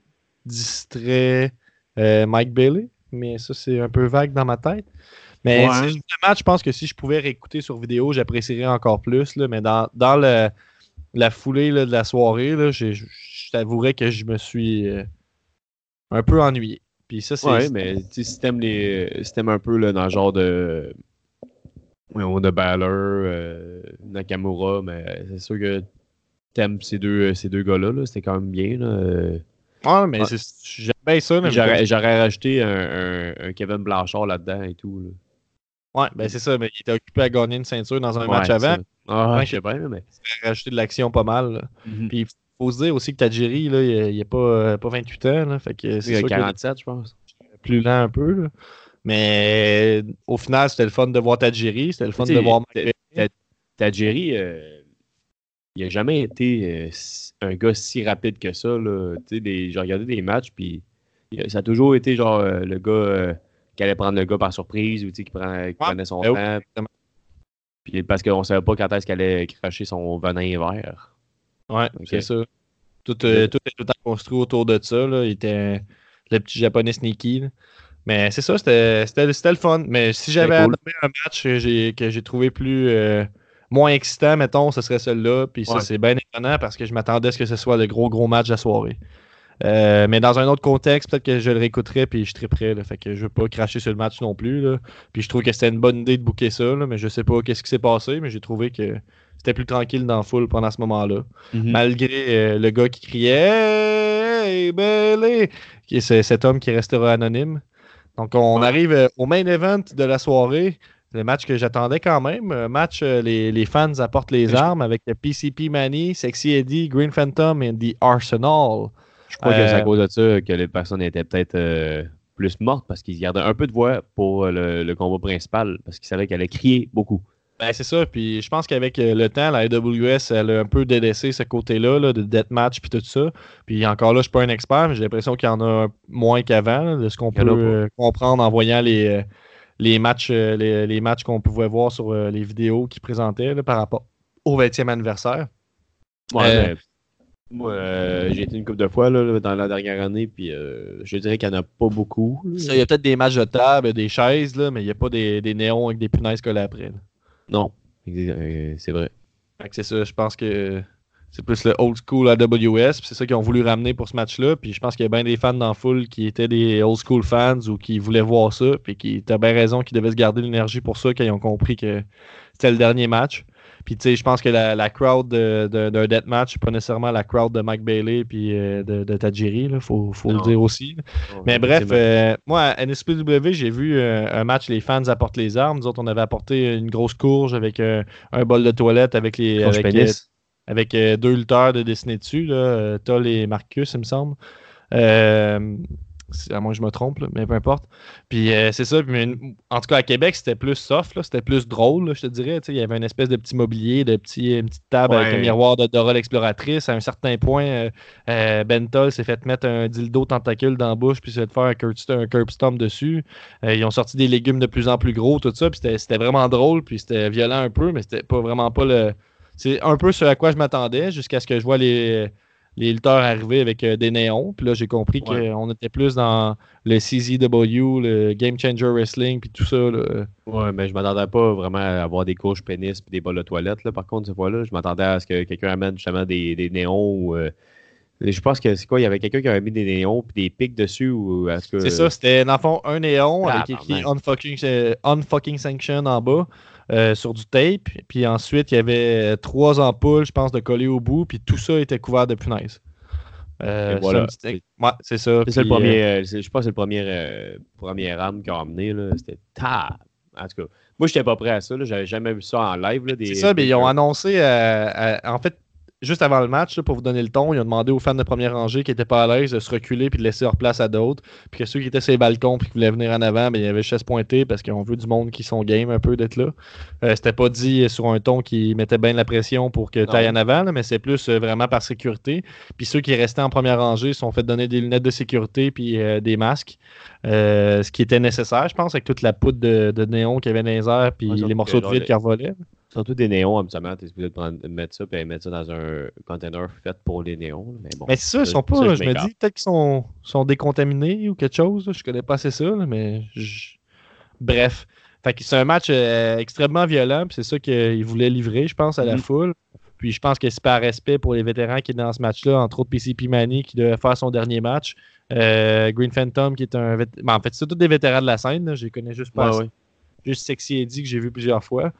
distrait euh, Mike Bailey, mais ça, c'est un peu vague dans ma tête. Mais Ouais. juste match, je pense que si je pouvais réécouter sur vidéo, j'apprécierais encore plus. Là, mais dans, dans le- la foulée là, de la soirée, là, je je t'avouerais que je me suis euh, un peu ennuyé. Puis ça, c'est. Ouais, mais si t'aimes les. Si t'aimes un peu là, dans le genre de. De Balor, euh, Nakamura, mais c'est sûr que t'aimes ces deux, ces deux gars-là. -là, C'était quand même bien. Là. Ouais, mais j'aime bien ça. J'aurais rajouté un, un- un Kevin Blanchard là-dedans et tout. là. Ouais, ben c'est ça. Mais il était occupé à gagner une ceinture dans un Ouais, match avant. Ah, Ouais. je sais pas, mais. Il a rajouté de l'action pas mal. Mhm. Puis il faut se dire aussi que Tajiri, là, il n'a pas, euh, pas 28 ans. Là, fait que Il a sûr qu'il est 47, je pense. plus lent un peu. là. Mais au final, c'était le fun de voir Tajiri. C'était le fun de voir Mike Tajiri, euh, il a jamais été euh, un gars si rapide que ça. J'ai regardé des matchs, puis ça a toujours été genre euh, le gars euh, qui allait prendre le gars par surprise ou qui, prend- qui prenait son ben temps. Puis parce qu'on savait pas quand est-ce qu'elle allait cracher son venin vert. Ouais, c'est ça. Tout, est tout le temps construit autour de ça. Là. Il était le petit japonais sneaky. là. Mais c'est ça, c'était le fun. Mais si j'avais cool. un match que j'ai trouvé plus moins excitant, mettons, ce serait celui-là. Puis ça, c'est bien étonnant parce que je m'attendais à ce que ce soit le gros, gros match de la soirée. Euh, mais dans un autre contexte, peut-être que je le réécouterais puis je triperais. Là, fait que je veux pas cracher sur le match non plus. Là. Puis je trouve que c'était une bonne idée de booker ça, là, mais je sais pas qu'est-ce qui s'est passé, mais j'ai trouvé que c'était plus tranquille dans la foule pendant ce moment-là malgré euh, le gars qui criait Hey, Bailey! Qui est cet homme qui restera anonyme. Donc, on Ouais. arrive euh, au main event de la soirée. Le match que j'attendais quand même. Un match, euh, les, les fans apportent les armes avec le PCP Manny, Sexy Eddie, Green Phantom et The Arsenal. Je crois que c'est à Euh, cause de ça que les personnes étaient peut-être euh, plus mortes parce qu'ils gardaient un peu de voix pour le, le combat principal parce qu'ils savaient qu'elle allait crier beaucoup. Ben, c'est ça. Puis je pense qu'avec le temps, la AWS, elle a un peu délaissé ce côté-là là, de deathmatch puis tout ça. Puis encore là, je suis pas un expert, mais j'ai l'impression qu'il y en a moins qu'avant, de ce qu'on peut comprendre en voyant les, les matchs, euh, les, les matchs qu'on pouvait voir sur euh, les vidéos qu'ils présentaient là, par rapport au 20e anniversaire. Ouais, Euh, moi, euh, j'ai été une couple de fois là, dans la dernière année, puis euh, je dirais qu'il n'y en a pas beaucoup. Il y a peut-être des matchs de table, des chaises, là, mais il n'y a pas des, des néons avec des punaises collées après. là. Non, c'est vrai. C'est ça, je pense que c'est plus le old school AWS, puis c'est ça qu'ils ont voulu ramener pour ce match-là. Puis je pense qu'il y a bien des fans dans la foule qui étaient des old school fans ou qui voulaient voir ça, puis qui t'as bien raison qu'ils devaient se garder l'énergie pour ça quand ils ont compris que c'était le dernier match. Puis tu sais, je pense que la, la crowd de- de- d'un deathmatch, c'est pas nécessairement la crowd de Mike Bailey puis euh, de, de Tajiri, là, faut, faut le dire aussi. Mais bref, euh, moi, à NSPW, j'ai vu euh, un match, les fans apportent les armes. Nous autres, on avait apporté une grosse courge avec euh, un bol de toilette avec les. Courge avec, pénis. Avec euh, deux lutteurs de dessiner dessus, là, euh, Toll et Marcus, il me semble. Euh, à moins que je me trompe, là, mais peu importe. Puis euh, c'est ça. puis, mais, en tout cas, à Québec, c'était plus soft, c'était plus drôle, là, je te dirais. Il y avait une espèce de petit mobilier, de petit, une petite table avec un miroir de Dora l'exploratrice. À un certain point, euh, euh, Ben Toll s'est fait mettre un dildo tentacule dans la bouche, puis s'est fait faire un curb, un curb stomp dessus. Ils ont sorti des légumes de plus en plus gros, tout ça. Puis c'était- c'était vraiment drôle, puis c'était violent un peu, mais c'était pas vraiment pas le. C'est un peu ce à quoi je m'attendais jusqu'à ce que je vois les, les lutteurs arriver avec euh, des néons. Puis là, j'ai compris Ouais. qu'on était plus dans le CZW, le Game Changer Wrestling, puis tout ça. là. Ouais, mais je m'attendais pas vraiment à avoir des couches pénis et des bols de toilette. Là, par contre, cette fois-là, je m'attendais à ce que quelqu'un amène justement des, des néons ou. euh, je pense que c'est quoi Il y avait quelqu'un qui avait mis des néons puis des pics dessus ou est-ce que. C'est ça, c'était dans le fond un néon avec Tabarnak. écrit unfucking, euh, unfucking Sanction en bas euh, sur du tape. Puis ensuite, il y avait euh, trois ampoules, je pense, de coller au bout. Puis tout ça était couvert de punaises. Euh, voilà. c'est- ouais, ça. C'est le premier. je pense que c'est le premier, premier âme qu'ils ont amené. là, C'était ta. En tout cas, moi, j'étais pas prêt à ça. J'avais jamais vu ça en live. Des, C'est ça, mais ils ont annoncé. en fait, juste avant le match, là, pour vous donner le ton, ils ont demandé aux fans de première rangée qui n'étaient pas à l'aise de se reculer puis de laisser leur place à d'autres. Puis que ceux qui étaient sur les balcons puis qui voulaient venir en avant, ben, il y avait chaise pointée parce qu'on veut du monde qui sont game un peu d'être là. Euh, C'était pas dit sur un ton qui mettait bien la pression pour que tu ailles en avant, là, mais c'est plus euh, vraiment par sécurité. Puis ceux qui restaient en première rangée se sont fait donner des lunettes de sécurité puis euh, des masques. Euh, ce qui était nécessaire, je pense, avec toute la poudre de, de néon qu'il y avait dans les airs puis Ouais, les morceaux de vide qui revolaient. Surtout des néons, habituellement, tu es supposé mettre ça et mettre ça dans un container fait pour les néons. Mais bon. Mais c'est ça, ils sont pas. ça, là, je je me dis peut-être qu'ils sont, sont décontaminés ou quelque chose. là, Je connais pas assez ça, là, mais je- bref. Fait que c'est un match euh, extrêmement violent, c'est ça qu'ils voulaient livrer, je pense, à la Mhm. foule. Puis je pense que c'est par respect pour les vétérans qui étaient dans ce match-là, entre autres PCP Manny qui devait faire son dernier match. Euh, Green Phantom qui est un ben, en fait, c'est tous des vétérans de la scène, là, je les connais juste pas ouais. Juste Sexy Eddie que j'ai vu plusieurs fois.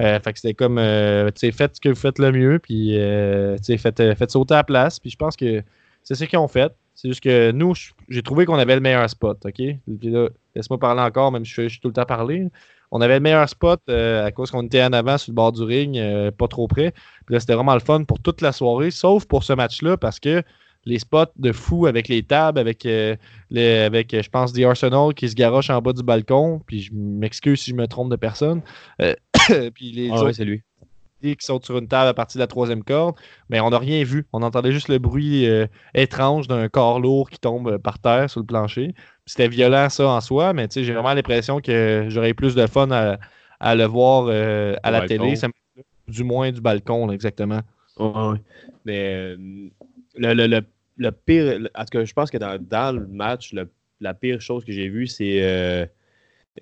Euh, fait que c'était comme, euh, faites ce que vous faites le mieux, puis, euh, faites, faites sauter à la place. Puis je pense que c'est ce qu'ils ont fait. C'est juste que nous, j'ai trouvé qu'on avait le meilleur spot, OK? Puis là, laisse-moi parler encore, même si je suis tout le temps parler. On avait le meilleur spot à cause qu'on était en avant sur le bord du ring, pas trop près. Puis là, c'était vraiment le fun pour toute la soirée, sauf pour ce match-là, parce que les spots de fou avec les tables, avec, les- avec je pense, The Arsenal qui se garoche en bas du balcon, puis je m'excuse si je me trompe de personne. (laughs) Puis les Ah ouais, c'est lui. qui sautent sur une table à partir de la troisième corde, mais on n'a rien vu. On entendait juste le bruit euh, étrange d'un corps lourd qui tombe euh, par terre sur le plancher. C'était violent ça en soi, mais j'ai vraiment l'impression que j'aurais plus de fun à, à le voir euh, à la balcon. télé, ça me- du moins du balcon, là, exactement. Ouais, ouais. Mais le, le, le, le pire, en tout cas, je pense que dans, dans le match, la pire chose que j'ai vue, c'est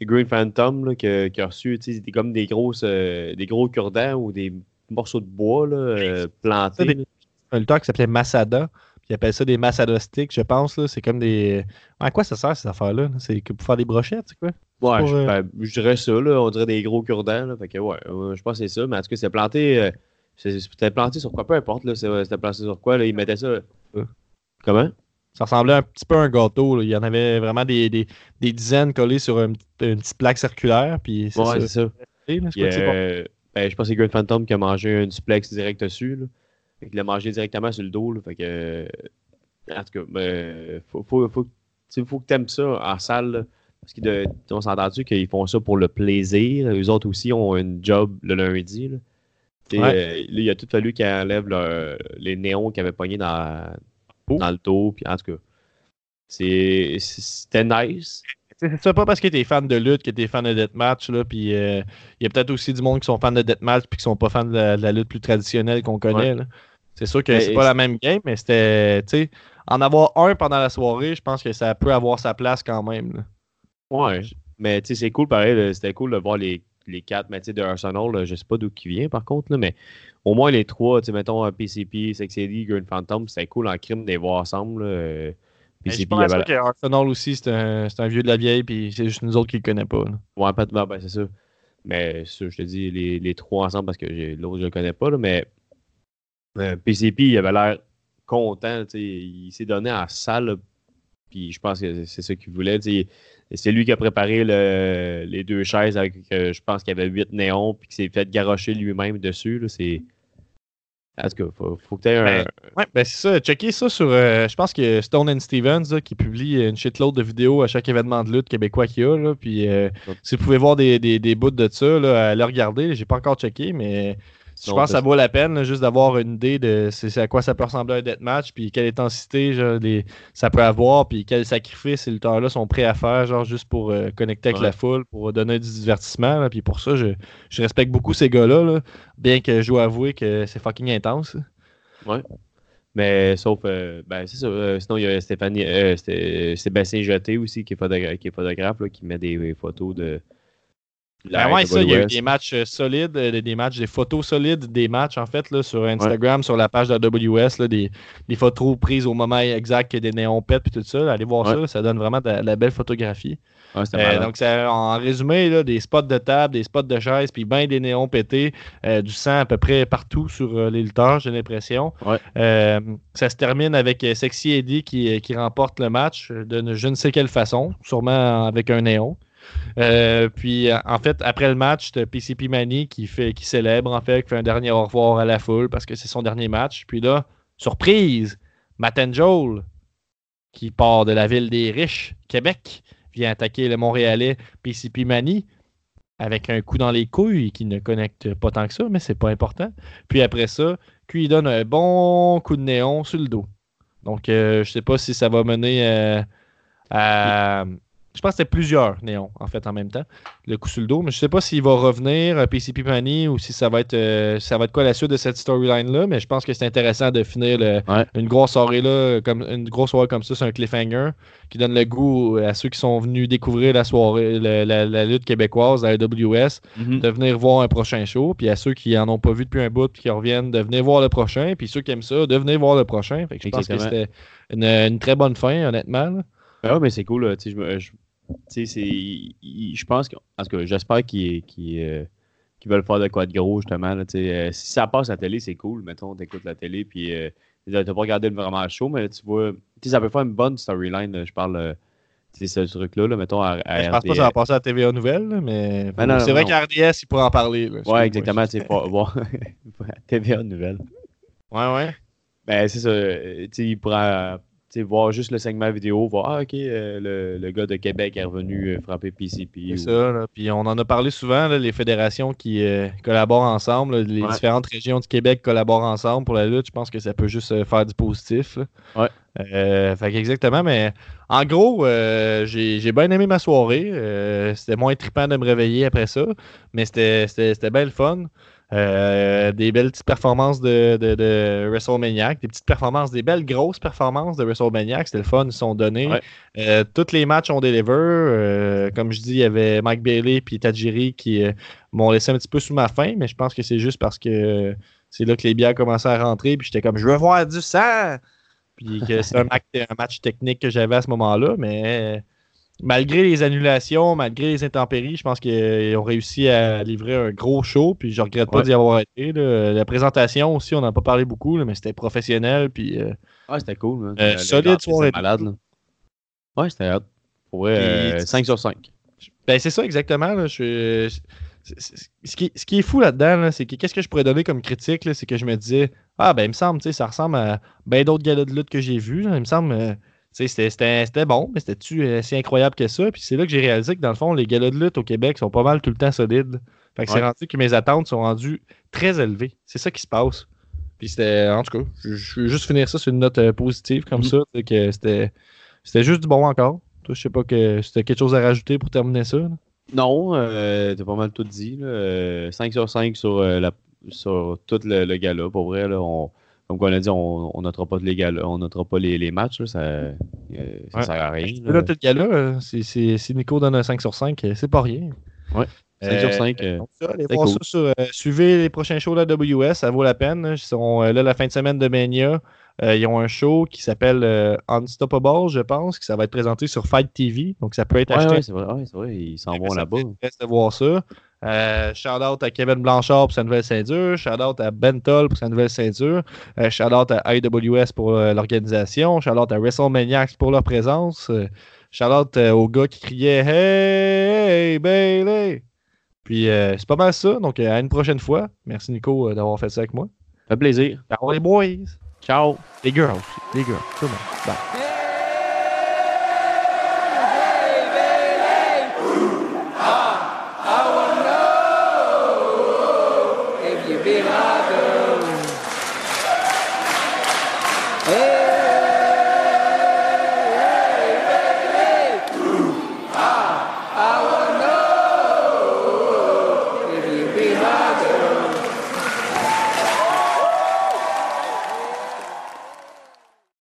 Green Phantom là, qui, a- qui a reçu c'était comme des grosses euh, des gros cure-dents ou des morceaux de bois là, euh, plantés. des-. Un lutteur qui s'appelait Masada, puis il appelle ça des Masada sticks, je pense. C'est comme des. À quoi ça sert ces affaires-là? C'est que pour faire des brochettes, c'est quoi? Ouais, pour, je, euh, ben, je dirais ça, là, on dirait des gros cure-dents. Fait que ouais, je pense que c'est ça. Mais en tout cas, c'est planté. euh, c'était planté sur quoi? Peu importe, C'était planté sur quoi? Là, ils mettaient ça. Comment? Ça ressemblait un petit peu à un gâteau. là. Il y en avait vraiment des, des, des dizaines collées sur une petite plaque circulaire. Puis c'est Ouais, ça. c'est ça. C'est quoi Puis, que c'est euh, ben, je pense que c'est Green Phantom qui a mangé un suplex direct dessus. Là. Fait qu'il l'a mangé directement sur le dos. Là. Fait que, euh, en tout cas, ben, faut, faut, faut, faut que tu aimes ça en salle. là. Parce qu'on s'est entendu qu'ils font ça pour le plaisir? Eux autres aussi ont un job le lundi. Là. T'sais, Ouais. euh, là, il a tout fallu qu'ils enlèvent les néons qu'ils avaient pognés dans, Oh. dans le dos. Puis, en tout cas, c'était nice. C'est ça, pas parce que t'es fan de lutte que t'es fan de deathmatch, là, puis euh, il y a peut-être aussi du monde qui sont fans de deathmatch puis qui sont pas fans de la, de la lutte plus traditionnelle qu'on connaît. C'est sûr que c'est pas la même game, mais c'était, tu sais, en avoir un pendant la soirée, je pense que ça peut avoir sa place quand même, là. Ouais. Mais tu sais, c'est cool pareil. C'était cool de voir les, les quatre. Mais tu sais, de Arsenal, là, je sais pas d'où qui vient par contre, là, mais au moins les trois, tu sais, mettons euh, PCP, Sex Eddie, Green Phantom, c'était cool en crime de les voir ensemble. là, euh, Je PCP, pas il sûr avait que Arsenal aussi, c'est un, vieux de la vieille, puis c'est juste nous autres qui le connaissons pas, là. Ouais, pas de ben, ben, c'est ça. Mais ça, je te dis, les, les trois ensemble parce que l'autre, je le connais pas, là, mais euh, PCP, il avait l'air content. tu sais, Il s'est donné en salle. là, Puis je pense que c'est ça qu'il voulait. tu sais. C'est lui qui a préparé le- les deux chaises avec, euh, je pense qu'il y avait huit néons, puis qu'il s'est fait garrocher lui-même dessus. là, C'est. En tout cas, faut, faut que tu aies un. Ben, Ouais, ben c'est ça. Checkez ça sur. euh, je pense que Stone and Stevens là, qui publie une shitload de vidéos à chaque événement de lutte québécois qu'il y a. Là, puis euh, si vous pouvez voir des, des, des bouts de ça, là, à le regarder. J'ai pas encore checké, mais je pense que ça vaut la peine là, juste d'avoir une idée de c'est à quoi ça peut ressembler un deathmatch, puis quelle intensité genre, des- ça peut avoir, puis quel sacrifice ces lutteurs-là sont prêts à faire, genre juste pour euh, connecter avec Ouais. la foule, pour donner du divertissement. là. puis pour ça, je, je respecte beaucoup ces gars-là, là, bien que je dois avouer que c'est fucking intense. Mais sauf, euh, ben c'est ça. euh, sinon, il y a Stéphanie, euh, Sté- Sébastien Jeté aussi, qui est, photogra- qui est photographe, là, qui met des, des photos de. Ben ouais, ça, il y a eu des matchs euh, solides, euh, des, des matchs, des photos solides, des matchs en fait là, sur Instagram, sur la page de la WS, là, des, des photos prises au moment exact que des néons pètent puis tout ça. là. allez voir Ouais. ça, ça donne vraiment de, la- de la belle photographie. Ouais, Euh, donc, ça, en résumé, là, des spots de table, des spots de chaises, puis ben des néons pétés, euh, du sang à peu près partout sur euh, les lutteurs, j'ai l'impression. Ouais. Ça se termine avec Sexy Eddie qui, qui remporte le match de je ne sais quelle façon, sûrement avec un néon. Euh, puis, en fait, après le match, t'as PCP Manny qui, célèbre, en fait, qui fait un dernier au revoir à la foule parce que c'est son dernier match. Puis là, surprise, Matt Joel, qui part de la ville des riches, Québec, vient attaquer le Montréalais PCP Manny avec un coup dans les couilles qui ne connecte pas tant que ça, mais c'est pas important. Puis après ça, Q donne un bon coup de néon sur le dos. Donc, euh, je sais pas si ça va mener euh, à. Je pense que c'était plusieurs néons, en fait, en même temps. Le coup sur le dos. Mais je sais pas s'il va revenir, euh, PCP Manny, ou si ça va être euh, ça va être quoi la suite de cette storyline-là. Mais je pense que c'est intéressant de finir le- Ouais. une grosse soirée là, comme une grosse soirée comme ça, c'est un cliffhanger qui donne le goût à ceux qui sont venus découvrir la soirée, la, la- la lutte québécoise, la AWS, Mhm. de venir voir un prochain show. Puis à ceux qui en ont pas vu depuis un bout puis qui reviennent, de venir voir le prochain. Puis ceux qui aiment ça, de venir voir le prochain. Fait que je pense que c'était une, une très bonne fin, honnêtement. là. Ben ouais, mais c'est cool. je- c'est- je pense que. En tout cas, j'espère qu'ils euh, veulent faire de quoi de gros, justement. là. Euh, si ça passe à la télé, c'est cool. Mettons, t'écoutes la télé, puis euh, t'as pas regardé le- vraiment show, mais tu vois. Ça peut faire une bonne storyline. Je parle. euh, tu sais, ce truc-là, là, mettons, à, à je pense pas que ça va passer à TVA Nouvelle, mais Ben non, c'est vrai non. qu'à RDS, il pourrait en parler. là. Ouais, exactement. Pas- (laughs) (laughs) TVA Nouvelle. Ouais, ouais. Ben, c'est ça. euh, Tu sais, il pourra voir juste le segment vidéo, voir, ah, ok, euh, le, le gars de Québec est revenu euh, frapper PCP. C'est ou- ça. Puis on en a parlé souvent, là, les fédérations qui euh, collaborent ensemble, là, les Ouais. différentes régions du Québec collaborent ensemble pour la lutte. Je pense que ça peut juste faire du positif. là. Ouais. Fait exactement, mais en gros, j'ai bien aimé ma soirée. C'était moins trippant de me réveiller après ça, mais c'était bien le fun. Euh, des belles petites performances de, de, de WrestleManiac, des petites performances, des belles grosses performances de WrestleManiac. C'était le fun, ils sont donnés. Ouais. Euh, tous les matchs ont deliver. Euh, comme je dis, il y avait Mike Bailey et Tajiri qui m'ont laissé un petit peu sous ma faim, mais je pense que c'est juste parce que c'est là que les bières commençaient à rentrer. Puis j'étais comme, je veux voir du sang! Puis que c'est un, (laughs) match- un match technique que j'avais à ce moment-là, mais malgré les annulations, malgré les intempéries, je pense qu'ils ont réussi à livrer un gros show. Puis je regrette pas Ouais. d'y avoir été. là. La présentation aussi, on n'en a pas parlé beaucoup, là, mais c'était professionnel. Puis euh, Ouais, c'était cool. Euh, Le- solide soirée. malade, là. Ouais, c'était hot. Pour vrai, euh, Puis- 5 sur 5. Ben, c'est ça, exactement. là. Je- c'est- c'est- ce, qui, ce qui est fou là-dedans, là, c'est que qu'est-ce que je pourrais donner comme critique, c'est que je me disais, ah, ben, il me semble, ça ressemble à bien d'autres galas de lutte que j'ai vus. Il me semble, euh, c'était- bon, mais c'était-tu euh, si incroyable que ça? Puis c'est là que j'ai réalisé que, dans le fond, les galas de lutte au Québec sont pas mal tout le temps solides. Fait que c'est rendu que mes attentes sont rendues très élevées. C'est ça qui se passe. Puis c'était, en tout cas, je, veux juste finir ça sur une note euh, positive comme Mhm. ça, que c'était c'était juste du bon encore. Toi, je sais pas que c'était quelque chose à rajouter pour terminer ça. là? Non, euh, t'as pas mal tout dit. là. Euh, 5 sur 5 sur, euh, la, sur tout le, le gala. Pour vrai, là, on, comme on a dit, on notera pas les galas, on notera pas les, les matchs. là, ça, euh, ça Ouais. sert à rien. Là, le gars-là, euh, si Nico donne un 5 sur 5, euh, c'est pas rien. Ouais. 5 sur 5. euh, donc ça, allez c'est voir cool. ça sur, suivez les prochains shows de la WS, ça vaut la peine. là. Ils sont là la fin de semaine de Mania. Ils ont un show qui s'appelle Unstoppable, je pense, qui ça va être présenté sur Fight TV. Donc ça peut être Ouais, acheté. ouais, c'est vrai, ils s'en vont là-bas. de voir ça. Euh, shout out à Kevin Blanchard pour sa nouvelle ceinture. Shout out à Bentol pour sa nouvelle ceinture. Euh, shout out à IWS pour euh, l'organisation. Shout out à WrestleManiacs pour leur présence. Euh, shout out euh, aux gars qui criaient Hey Bailey. Puis euh, c'est pas mal ça. Donc à une prochaine fois. Merci Nico d'avoir fait ça avec moi. Ça fait plaisir. Ciao les boys. Ciao. Les girls. Les girls. Tout le monde. Bye.